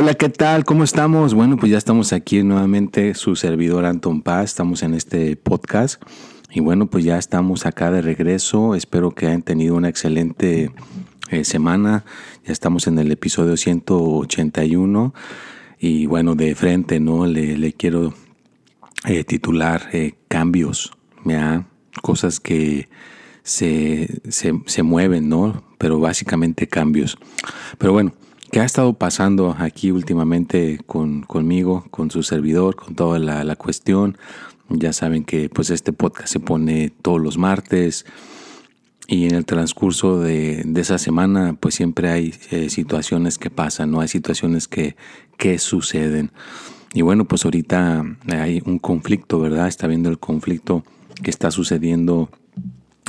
Hola, ¿qué tal? ¿Cómo estamos? Bueno, pues ya estamos aquí nuevamente, su servidor Anton Paz, estamos en este podcast y bueno, pues ya estamos acá de regreso, espero que hayan tenido una excelente eh, semana, ya estamos en el episodio 181 y bueno, de frente, ¿no? Le, quiero eh, titular eh, cambios, ¿ya? cosas que se, se, se mueven, ¿no? Pero básicamente cambios. Pero bueno, ¿Qué ha estado pasando aquí últimamente con, conmigo, con su servidor, con toda la, cuestión? Ya saben que pues este podcast se pone todos los martes y en el transcurso de, esa semana pues siempre hay eh, situaciones que pasan, ¿no? Hay situaciones que, que suceden. Y bueno, pues ahorita hay un conflicto, ¿verdad? Está viendo el conflicto que está sucediendo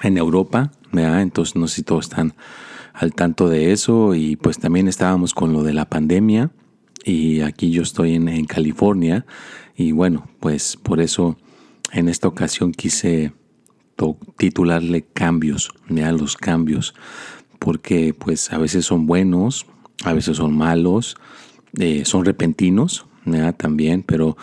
en Europa, ¿verdad? Entonces no sé si todos están al tanto de eso y pues también estábamos con lo de la pandemia y aquí yo estoy en, California y bueno, pues por eso en esta ocasión quise titularle cambios, mira los cambios, porque pues a veces son buenos, a veces son malos, eh, son repentinos, también, pero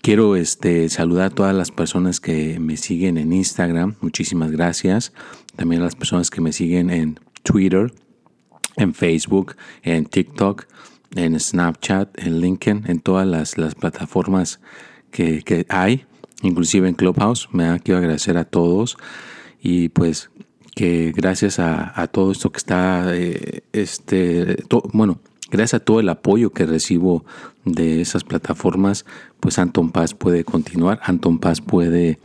quiero este, saludar a todas las personas que me siguen en Instagram, muchísimas gracias, también a las personas que me siguen en Twitter, en Facebook, en TikTok, en Snapchat, en LinkedIn, en todas las, plataformas que, hay, inclusive en Clubhouse. Me quiero agradecer a todos y pues que gracias a, todo esto que está, eh, este, bueno, gracias a todo el apoyo que recibo de esas plataformas, pues Anton Paz puede continuar, Anton Paz puede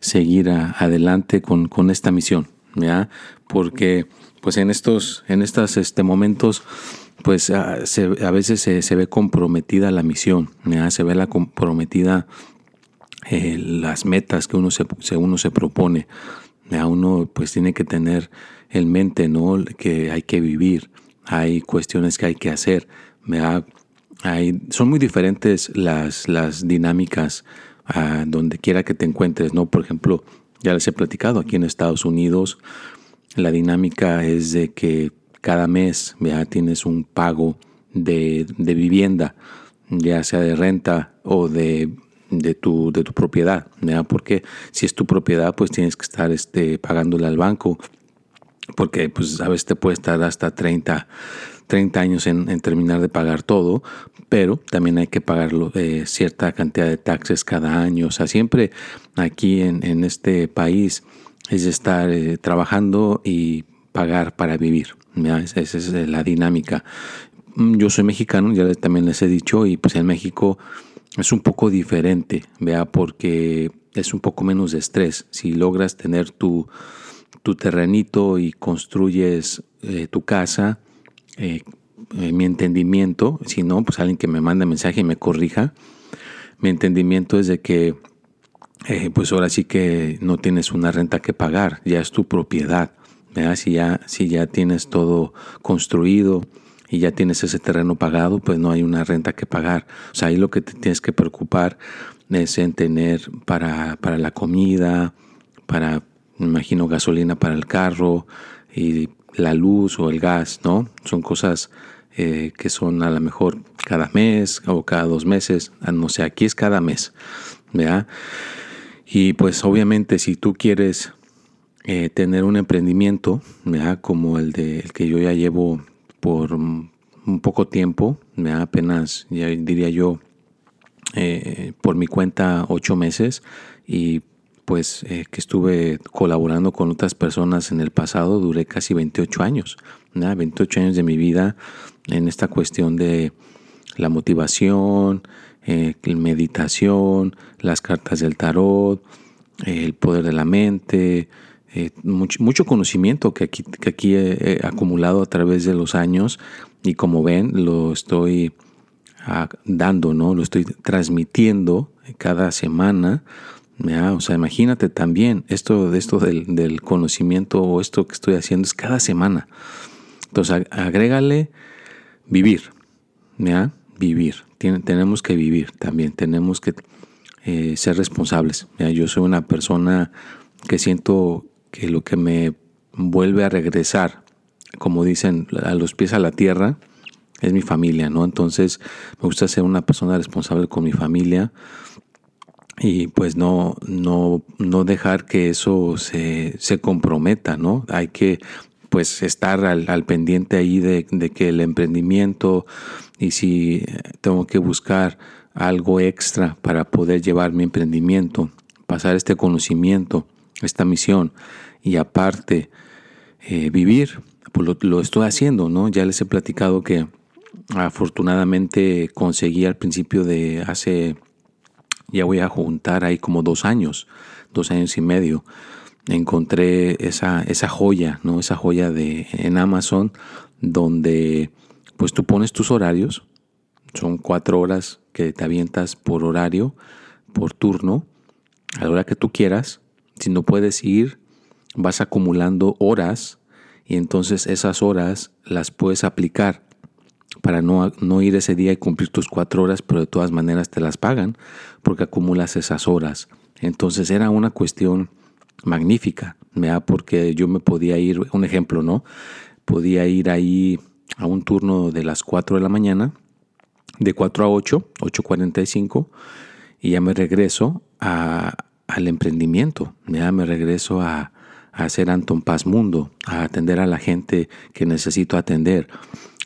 seguir adelante con, con, esta misión, ¿ya? Porque pues en estos, en estos este, momentos, pues a, ah, se, a veces se, ve comprometida la misión, se ve la comprometida eh, las metas que uno se, uno se propone. Uno pues tiene que tener en mente que hay que vivir, hay cuestiones que hay que hacer. Son muy diferentes las, las dinámicas ah, donde quiera que te encuentres, ¿no? Por ejemplo, ya les he platicado aquí en Estados Unidos, la dinámica es de que cada mes ya tienes un pago de, vivienda, ya sea de renta o de, de, tu, de tu propiedad, ¿ya? porque si es tu propiedad, pues tienes que estar este, pagándole al banco, porque pues a veces te puede estar hasta 30, 30 años en, terminar de pagar todo, pero también hay que pagar eh, cierta cantidad de taxes cada año. O sea, siempre aquí en, en este país es estar eh, trabajando y pagar para vivir. Esa es la dinámica. Mm, yo soy mexicano, ya también les he dicho, y pues en México es un poco diferente, vea, porque es un poco menos de estrés. Si logras tener tu, tu terrenito y construyes eh, tu casa, eh, mi entendimiento, si no, pues alguien que me mande mensaje y me corrija, mi entendimiento es de que eh, pues ahora sí que no tienes una renta que pagar, ya es tu propiedad. Si, ya, si ya tienes todo construido y ya tienes ese terreno pagado, pues no hay una renta que pagar. O sea, ahí lo que te tienes que preocupar es en tener para, para la comida, para, me imagino, gasolina para el carro y la luz o el gas, ¿no? Son cosas eh, que son a lo mejor cada mes o cada dos meses, no sé, aquí es cada mes, ¿verdad? Y pues obviamente si tú quieres eh, tener un emprendimiento, como el, de, el que yo ya llevo por un poco tiempo, apenas, ya diría yo, eh, por mi cuenta ocho meses. Y pues eh, que estuve colaborando con otras personas en el pasado, duré casi 28 años, 28 años de mi vida en esta cuestión de la motivación, eh, meditación, las cartas del tarot, el poder de la mente, eh, mucho, conocimiento que aquí, que aquí he, acumulado a través de los años y como ven lo estoy ah, dando, ¿no? Lo estoy transmitiendo cada semana o sea, imagínate también esto, esto del, conocimiento o esto que estoy haciendo es cada semana. Entonces, agrégale vivir, ¿ya? Vivir. tenemos que vivir también, tenemos que eh, ser responsables. Yo soy una persona que siento que lo que me vuelve a regresar, como dicen, a los pies a la tierra, es mi familia, ¿no? Entonces, me gusta ser una persona responsable con mi familia y pues no, no, no dejar que eso se, se, comprometa, ¿no? Hay que pues estar al, al pendiente ahí de, que el emprendimiento y si tengo que buscar algo extra para poder llevar mi emprendimiento, pasar este conocimiento, esta misión y aparte eh, vivir, pues lo, lo estoy haciendo, ¿no? Ya les he platicado que afortunadamente conseguí al principio de hace ya voy a juntar ahí como dos años, dos años y medio. Encontré esa, esa joya, ¿no? Esa joya de, en Amazon donde pues tú pones tus horarios, son cuatro horas que te avientas por horario, por turno, a la hora que tú quieras. Si no puedes ir, vas acumulando horas y entonces esas horas las puedes aplicar para no, no, ir ese día y cumplir tus cuatro horas, pero de todas maneras te las pagan porque acumulas esas horas. Entonces era una cuestión magnífica, ¿verdad? porque yo me podía ir, un ejemplo, ¿no? Podía ir ahí a un turno de las 4 de la mañana, de 4 a 8, 8.45, y ya me regreso a, al emprendimiento, ya me regreso a, a hacer Anton Paz Mundo, a atender a la gente que necesito atender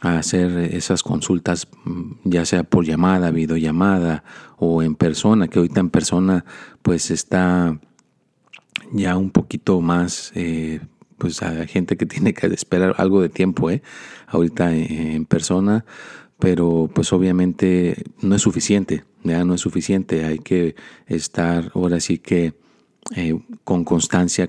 a hacer esas consultas, mm, ya sea por llamada, videollamada o en persona, que ahorita en persona pues está ya un poquito más, eh, pues a gente que tiene que esperar algo de tiempo, ¿eh? ahorita en persona, pero pues obviamente no es suficiente, ya no es suficiente, hay que estar ahora sí que eh, con constancia,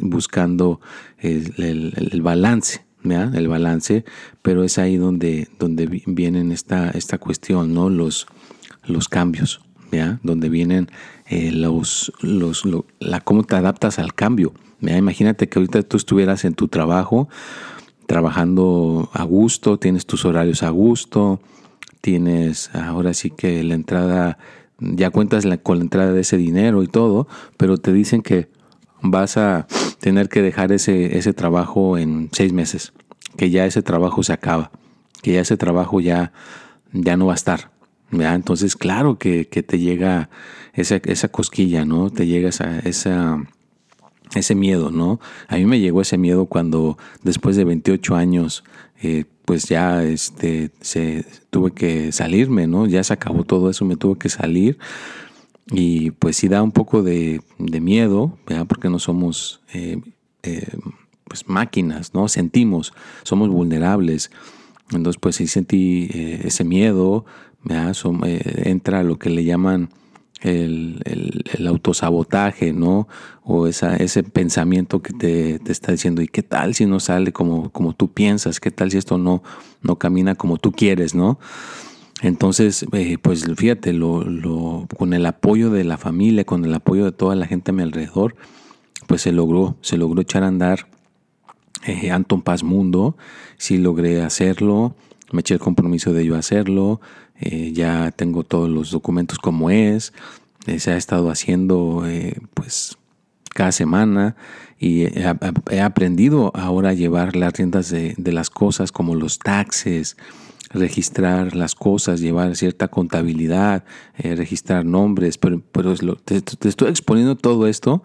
buscando el balance el balance, pero es ahí donde, donde vienen esta, esta cuestión, ¿no? los, los cambios, ¿ya? donde vienen eh, los, los, la, cómo te adaptas al cambio. Imagínate que ahorita tú estuvieras en tu trabajo, trabajando a gusto, tienes tus horarios a gusto, tienes ahora sí que la entrada, ya cuentas con la entrada de ese dinero y todo, pero te dicen que vas a tener que dejar ese, ese trabajo en seis meses, que ya ese trabajo se acaba, que ya ese trabajo ya, ya no va a estar. Entonces, claro que, te llega esa, esa, cosquilla, ¿no? Te llega esa, esa, ese miedo, ¿no? A mí me llegó ese miedo cuando después de 28 años, eh, pues ya este, se, tuve que salirme, ¿no? Ya se acabó todo eso, me tuve que salir y pues sí da un poco de, miedo, porque no somos eh, eh, pues máquinas, ¿no? Sentimos, somos vulnerables. Entonces pues sí sentí eh, ese miedo, entra lo que le llaman el, autosabotaje, ¿no? O esa, ese pensamiento que te, te, está diciendo, ¿y qué tal si no sale como, como tú piensas? ¿Qué tal si esto no, no camina como tú quieres, ¿no? Entonces, eh, pues fíjate, lo, con el apoyo de la familia, con el apoyo de toda la gente a mi alrededor, pues se logró, se logró echar a andar eh, Anton Paz Mundo, sí logré hacerlo, me eché el compromiso de yo hacerlo, eh, ya tengo todos los documentos como es, se ha estado haciendo pues cada semana y he, aprendido ahora a llevar las riendas de, de las cosas como los taxes, registrar las cosas, llevar cierta contabilidad, eh, registrar nombres, pero, pero te, estoy exponiendo todo esto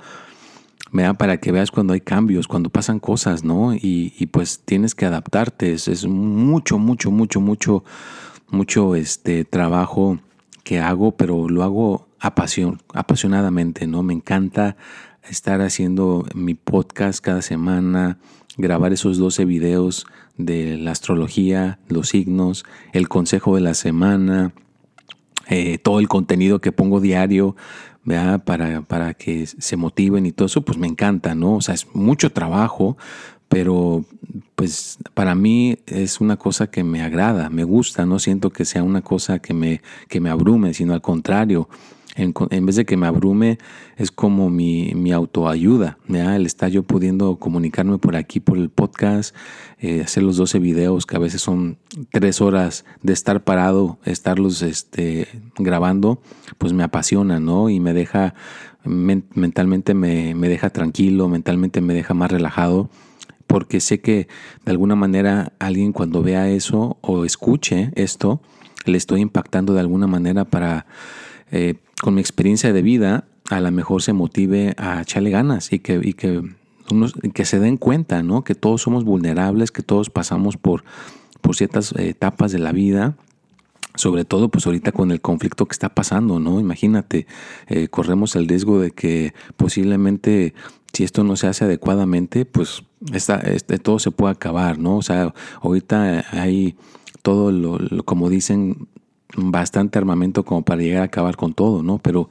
Para que veas cuando hay cambios, cuando pasan cosas, ¿no? Y, y pues tienes que adaptarte. Es, es, mucho, mucho, mucho, mucho, mucho este trabajo que hago, pero lo hago apasionadamente, ¿no? Me encanta estar haciendo mi podcast cada semana, grabar esos 12 videos de la astrología, los signos, el consejo de la semana, eh, todo el contenido que pongo diario, Para, para que se motiven y todo eso, pues me encanta, ¿no? O sea, es mucho trabajo, pero pues para mí es una cosa que me agrada, me gusta, no siento que sea una cosa que me, que me abrume, sino al contrario, en, vez de que me abrume, es como mi, mi autoayuda. El estar yo pudiendo comunicarme por aquí, por el podcast, eh, hacer los 12 videos, que a veces son tres horas de estar parado, estarlos este, grabando, pues me apasiona, ¿no? Y me deja, mentalmente me, me deja tranquilo, mentalmente me deja más relajado porque sé que de alguna manera alguien cuando vea eso o escuche esto, le estoy impactando de alguna manera para eh, con mi experiencia de vida, a lo mejor se motive a echarle ganas y que, y que, que se den cuenta, ¿no? Que todos somos vulnerables, que todos pasamos por, por ciertas etapas de la vida sobre todo pues ahorita con el conflicto que está pasando, ¿no? Imagínate, eh, corremos el riesgo de que posiblemente si esto no se hace adecuadamente, pues esta, este, todo se puede acabar, ¿no? O sea, ahorita hay todo lo como dicen, bastante armamento como para llegar a acabar con todo, ¿no? Pero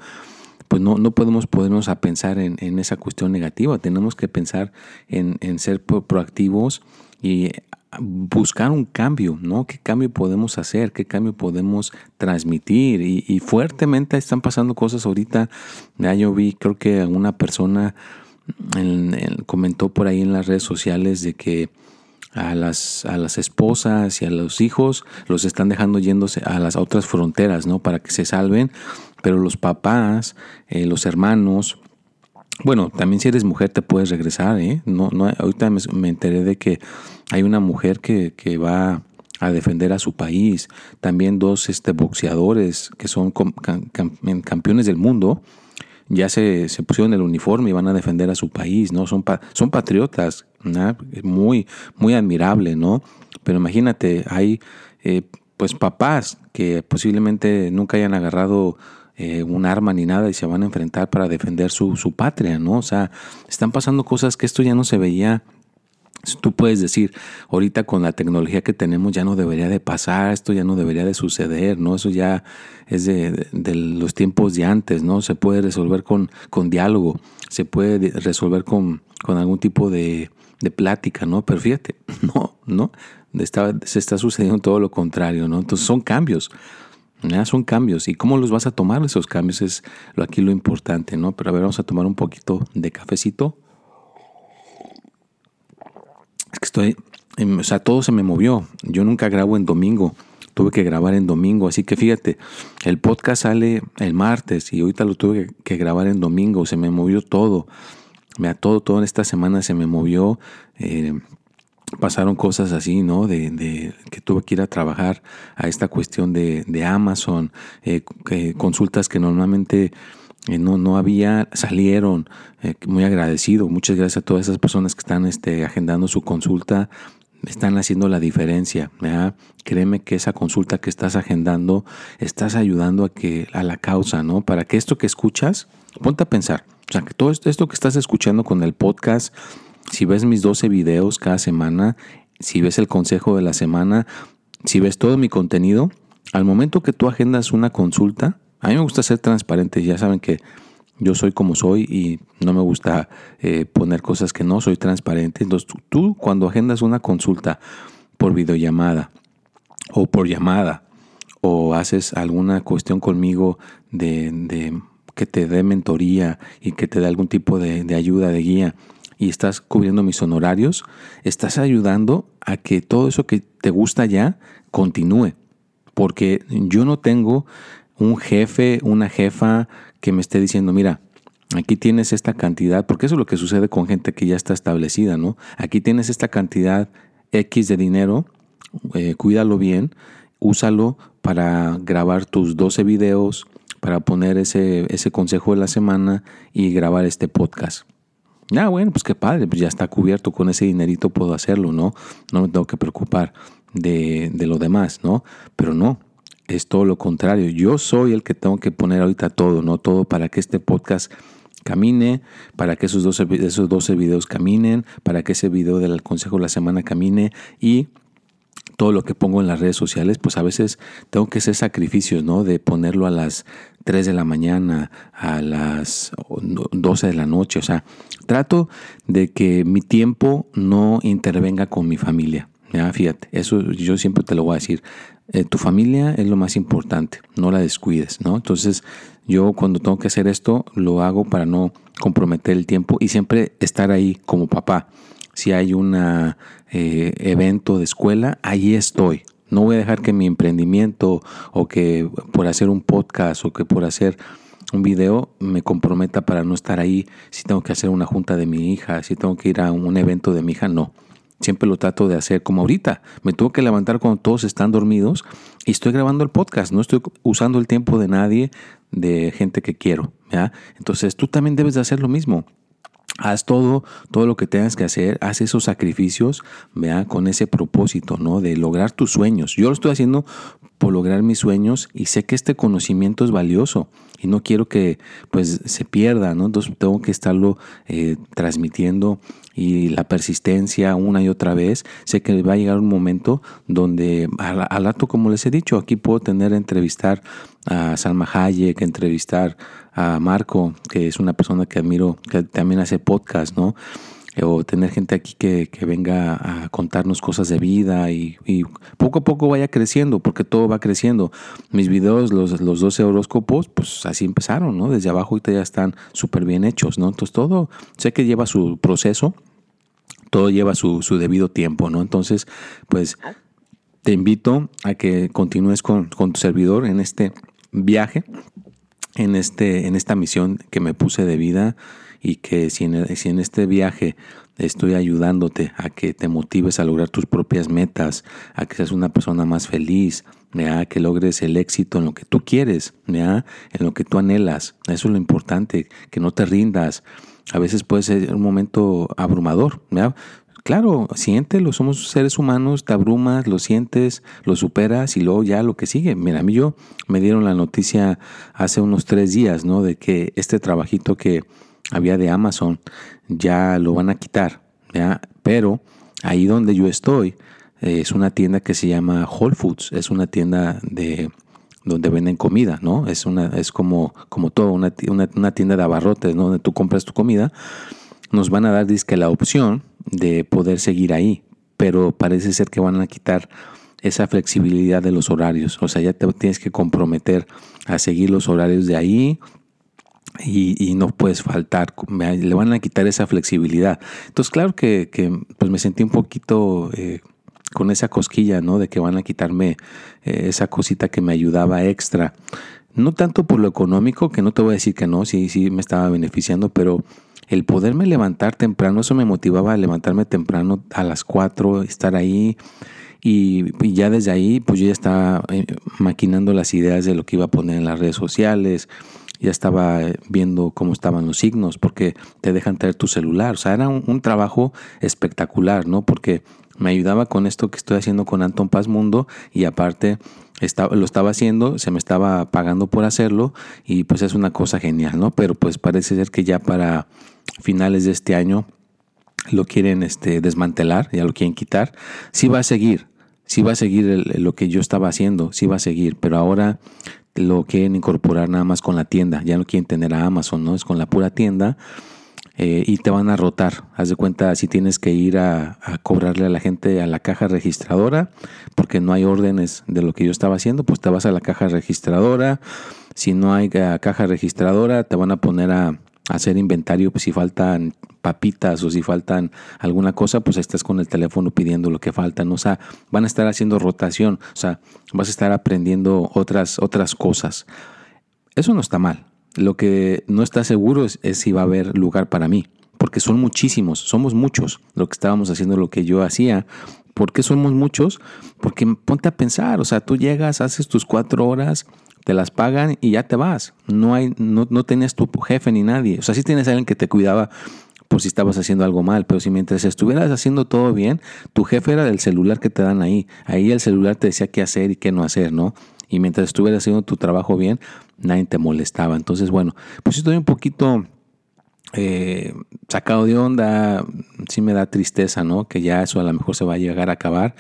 pues no, no podemos ponernos a pensar en, esa cuestión negativa, tenemos que pensar en, ser proactivos y buscar un cambio, ¿no? ¿Qué cambio podemos hacer? ¿Qué cambio podemos transmitir? Y, fuertemente están pasando cosas ahorita. Ya yo vi, creo que una persona comentó por ahí en las redes sociales de que a las, a las esposas y a los hijos los están dejando yéndose a las otras fronteras, ¿no? Para que se salven, pero los papás, eh, los hermanos, bueno, también si eres mujer te puedes regresar, ¿eh? No, no, ahorita me, enteré de que hay una mujer que, que, va a defender a su país, también dos este, boxeadores que son campeones del mundo, ya se, se, pusieron el uniforme y van a defender a su país, ¿no? Son, son patriotas, ¿no? Muy, muy admirable, ¿no? Pero imagínate, hay eh, pues papás que posiblemente nunca hayan agarrado eh, un arma ni nada y se van a enfrentar para defender su, su patria, ¿no? O sea, están pasando cosas que esto ya no se veía Tú puedes decir, ahorita con la tecnología que tenemos ya no debería de pasar, esto ya no debería de suceder, ¿no? Eso ya es de, los tiempos de antes, ¿no? Se puede resolver con, con diálogo, se puede resolver con, con algún tipo de, de, plática, ¿no? Pero fíjate, no, ¿no? Está, se está sucediendo todo lo contrario, ¿no? Entonces son cambios, ¿ya? Son cambios. ¿Y cómo los vas a tomar esos cambios? Es lo, aquí lo importante, ¿no? Pero a ver, vamos a tomar un poquito de cafecito. Es que estoy, em, o sea, todo se me movió. Yo nunca grabo en domingo. Tuve que grabar en domingo. Así que fíjate, el podcast sale el martes y ahorita lo tuve que grabar en domingo. Se me movió todo. Mira, todo, todo en esta semana se me movió. Eh, pasaron cosas así, ¿no? De, que tuve que ir a trabajar a esta cuestión de, Amazon, eh, consultas que normalmente eh, no, no había, salieron, eh, muy agradecido. Muchas gracias a todas esas personas que están este, agendando su consulta, están haciendo la diferencia. Créeme que esa consulta que estás agendando, estás ayudando a, que, a la causa, ¿no? Para que esto que escuchas, ponte a pensar. O sea, que todo esto que estás escuchando con el podcast, si ves mis 12 videos cada semana, si ves el consejo de la semana, si ves todo mi contenido, al momento que tú agendas una consulta, a mí me gusta ser transparente, ya saben que yo soy como soy y no me gusta eh, poner cosas que no soy transparente. Entonces tú, cuando agendas una consulta por videollamada o por llamada o haces alguna cuestión conmigo de, que te dé mentoría y que te dé algún tipo de ayuda, de guía y estás cubriendo mis honorarios, estás ayudando a que todo eso que te gusta ya continúe. Porque yo no tengo un jefe, una jefa que me esté diciendo, mira, aquí tienes esta cantidad, porque eso es lo que sucede con gente que ya está establecida, ¿no? Aquí tienes esta cantidad X de dinero, eh, cuídalo bien, úsalo para grabar tus 12 videos, para poner ese, ese consejo de la semana y grabar este podcast. Ah, bueno, pues qué padre, pues ya está cubierto con ese dinerito, puedo hacerlo, ¿no? No me tengo que preocupar de, de lo demás, ¿no? Pero no, es todo lo contrario. Yo soy el que tengo que poner ahorita todo, ¿no? Todo para que este podcast camine, para que esos 12, esos 12 videos caminen, para que ese video del consejo de la semana camine y todo lo que pongo en las redes sociales, pues a veces tengo que hacer sacrificios, ¿no? De ponerlo a las 3 de la mañana, a las 12 de la noche, o sea, trato de que mi tiempo no intervenga con mi familia. Ya, fíjate, eso yo siempre te lo voy a decir. Eh, tu familia es lo más importante, no la descuides, ¿no? Entonces, yo cuando tengo que hacer esto, lo hago para no comprometer el tiempo y siempre estar ahí como papá si hay un eh, evento de escuela, ahí estoy. No voy a dejar que mi emprendimiento o que por hacer un podcast o que por hacer un video me comprometa para no estar ahí. Si tengo que hacer una junta de mi hija, si tengo que ir a un evento de mi hija, no. Siempre lo trato de hacer como ahorita. Me tuve que levantar cuando todos están dormidos y estoy grabando el podcast. No estoy usando el tiempo de nadie, de gente que quiero. ¿ya? Entonces tú también debes de hacer lo mismo. Haz todo, todo lo que tengas que hacer, haz esos sacrificios, vea, con ese propósito, ¿no? De lograr tus sueños. Yo lo estoy haciendo por lograr mis sueños y sé que este conocimiento es valioso y no quiero que pues se pierda, ¿no? Entonces tengo que estarlo eh, transmitiendo y la persistencia una y otra vez. Sé que va a llegar un momento donde al, rato, como les he dicho, aquí puedo tener entrevistar a Salma Hayek, entrevistar a Marco, que es una persona que admiro, que también hace podcast, ¿no? O tener gente aquí que, venga a contarnos cosas de vida y, poco a poco vaya creciendo, porque todo va creciendo. Mis videos, los, los 12 horóscopos, pues así empezaron, ¿no? Desde abajo ahorita ya están súper bien hechos, ¿no? Entonces todo, sé que lleva su proceso, todo lleva su, su debido tiempo, ¿no? Entonces, pues te invito a que continúes con, con tu servidor en este viaje en, este, en esta misión que me puse de vida y que si en, si en este viaje estoy ayudándote a que te motives a lograr tus propias metas, a que seas una persona más feliz, a que logres el éxito en lo que tú quieres, en lo que tú anhelas. Eso es lo importante, que no te rindas. A veces puede ser un momento abrumador. Claro, siéntelo, somos seres humanos, te abrumas, lo sientes, lo superas y luego ya lo que sigue. Mira, a mí yo me dieron la noticia hace unos tres días, ¿no? De que este trabajito que había de Amazon ya lo van a quitar, ¿ya? Pero ahí donde yo estoy eh, es una tienda que se llama Whole Foods, es una tienda de donde venden comida, ¿no? Es una es como como todo una, una, tienda de abarrotes, ¿no? Donde tú compras tu comida. Nos van a dar disque la opción de poder seguir ahí, pero parece ser que van a quitar esa flexibilidad de los horarios. O sea, ya te tienes que comprometer a seguir los horarios de ahí y, no puedes faltar. Le van a quitar esa flexibilidad. Entonces, claro que, pues me sentí un poquito eh, con esa cosquilla, ¿no? De que van a quitarme eh, esa cosita que me ayudaba extra. No tanto por lo económico, que no te voy a decir que no, sí, sí me estaba beneficiando, pero el poderme levantar temprano, eso me motivaba a levantarme temprano a las 4, estar ahí. Y, ya desde ahí, pues yo ya estaba eh, maquinando las ideas de lo que iba a poner en las redes sociales, ya estaba viendo cómo estaban los signos, porque te dejan traer tu celular. O sea, era un, trabajo espectacular, ¿no? Porque me ayudaba con esto que estoy haciendo con Anton Paz Mundo y aparte estaba, lo estaba haciendo, se me estaba pagando por hacerlo y pues es una cosa genial, ¿no? Pero pues parece ser que ya para finales de este año lo quieren este, desmantelar, ya lo quieren quitar. Sí va a seguir, sí va a seguir lo que yo estaba haciendo, sí va a seguir, pero ahora lo quieren incorporar nada más con la tienda, ya no quieren tener a Amazon, ¿no? Es con la pura tienda eh, y te van a rotar. Haz de cuenta si tienes que ir a, cobrarle a la gente a la caja registradora, porque no hay órdenes de lo que yo estaba haciendo, pues te vas a la caja registradora. Si no hay eh, caja registradora, te van a poner a, hacer inventario, pues si faltan papitas o si faltan alguna cosa, pues estás con el teléfono pidiendo lo que faltan. O sea, van a estar haciendo rotación, o sea, vas a estar aprendiendo otras, otras cosas. Eso no está mal. Lo que no está seguro es, si va a haber lugar para mí, porque son muchísimos, somos muchos lo que estábamos haciendo, lo que yo hacía. ¿Por qué somos muchos? Porque ponte a pensar, o sea, tú llegas, haces tus cuatro horas, te las pagan y ya te vas. No hay, no, no tenías tu jefe ni nadie. O sea, sí tienes a alguien que te cuidaba por si estabas haciendo algo mal, pero si mientras estuvieras haciendo todo bien, tu jefe era del celular que te dan ahí. Ahí el celular te decía qué hacer y qué no hacer, ¿no? Y mientras estuvieras haciendo tu trabajo bien, nadie te molestaba. Entonces, bueno, pues estoy un poquito eh, sacado de onda, sí me da tristeza, ¿no? Que ya eso a lo mejor se va a llegar a acabar.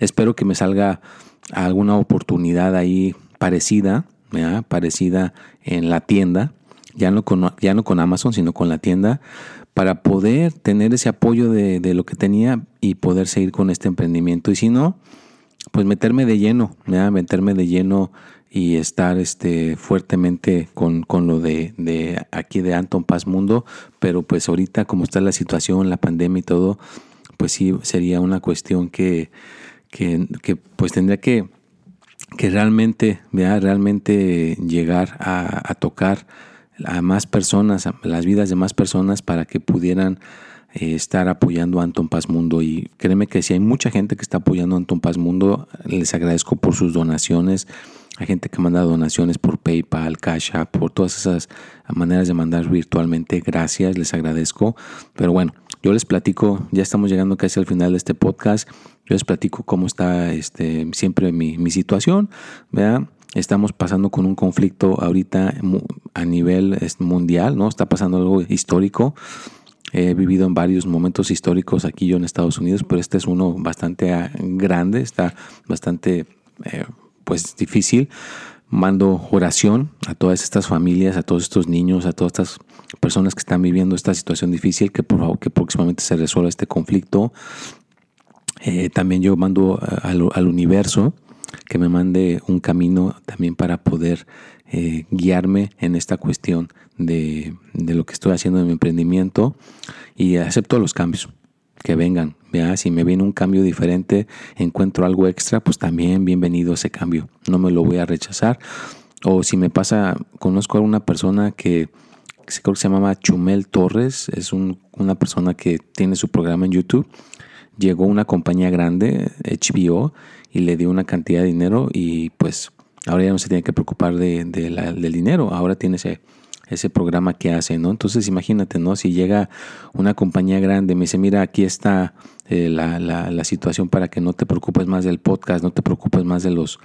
Espero que me salga alguna oportunidad ahí parecida, parecida en la tienda, ya no, con, ya no con Amazon, sino con la tienda, para poder tener ese apoyo de, lo que tenía y poder seguir con este emprendimiento. Y si no, pues meterme de lleno, meterme de lleno y estar este, fuertemente con, con lo de, de, aquí de Anton Paz Mundo, pero pues ahorita como está la situación, la pandemia y todo, pues sí sería una cuestión que, que, que pues tendría que, que realmente, realmente llegar a, a tocar a más personas, a las vidas de más personas para que pudieran eh, estar apoyando a Anton Paz Mundo. Y créeme que si hay mucha gente que está apoyando a Anton Paz Mundo, les agradezco por sus donaciones. Hay gente que manda donaciones por PayPal, Cash App, por todas esas maneras de mandar virtualmente. Gracias, les agradezco. Pero bueno, yo les platico, ya estamos llegando casi al final de este podcast. Yo les platico cómo está este, siempre mi, situación. ¿verdad? Estamos pasando con un conflicto ahorita a nivel mundial, ¿no? Está pasando algo histórico. He vivido en varios momentos históricos aquí yo en Estados Unidos, pero este es uno bastante ah, grande, está bastante eh, pues difícil. Mando oración a todas estas familias, a todos estos niños, a todas estas personas que están viviendo esta situación difícil, que por favor que próximamente se resuelva este conflicto. Eh, también yo mando al, universo que me mande un camino también para poder eh, guiarme en esta cuestión de, lo que estoy haciendo en mi emprendimiento y acepto los cambios que vengan. ¿vea? Si me viene un cambio diferente, encuentro algo extra, pues también bienvenido ese cambio. No me lo voy a rechazar. O si me pasa, conozco a una persona que, creo que se llama Chumel Torres, es una persona que tiene su programa en YouTube. Llegó una compañía grande, HBO, y le dio una cantidad de dinero y pues ahora ya no se tiene que preocupar de, del dinero, ahora tiene ese, ese programa que hace, ¿no? Entonces imagínate, ¿no? Si llega una compañía grande, me dice, mira, aquí está eh, la, la, la, situación para que no te preocupes más del podcast, no te preocupes más de los,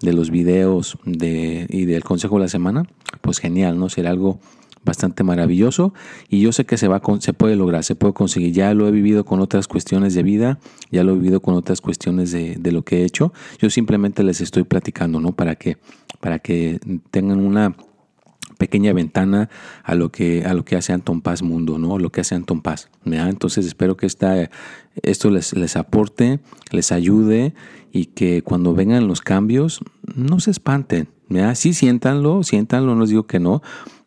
de los videos de, y del consejo de la semana, pues genial, ¿no? Será algo bastante maravilloso y yo sé que se, va se puede lograr, se puede conseguir. Ya lo he vivido con otras cuestiones de vida, ya lo he vivido con otras cuestiones de, de lo que he hecho. Yo simplemente les estoy platicando, ¿no? Para que, para que tengan una pequeña ventana a lo que a lo que hace Anton Paz Mundo, ¿no? Lo que hace Anton Paz. Entonces espero que esta, esto les, les aporte, les ayude y que cuando vengan los cambios no se espanten. ¿verdad? Sí, siéntanlo, siéntanlo, no les digo que no,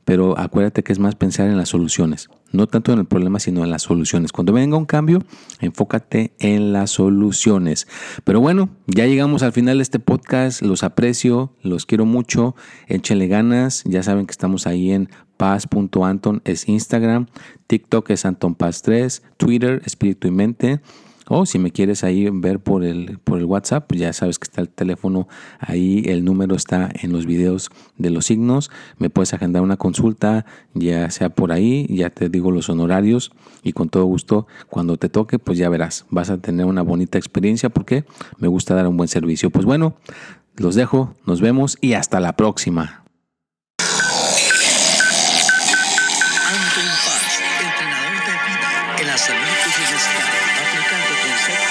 pero acuérdate que es más pensar en las soluciones, no tanto en el problema, sino en las soluciones. Cuando venga un cambio, enfócate en las soluciones. Pero bueno, ya llegamos al final de este podcast, los aprecio, los quiero mucho, échenle ganas, ya saben que estamos ahí en paz.anton, es Instagram, TikTok es Anton Paz 3, Twitter, Espíritu y Mente. O si me quieres ahí ver por el, por el WhatsApp, pues ya sabes que está el teléfono ahí, el número está en los videos de los signos. Me puedes agendar una consulta, ya sea por ahí, ya te digo los honorarios y con todo gusto, cuando te toque, pues ya verás, vas a tener una bonita experiencia porque me gusta dar un buen servicio. Pues bueno, los dejo, nos vemos y hasta la próxima.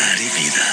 Mar y vida.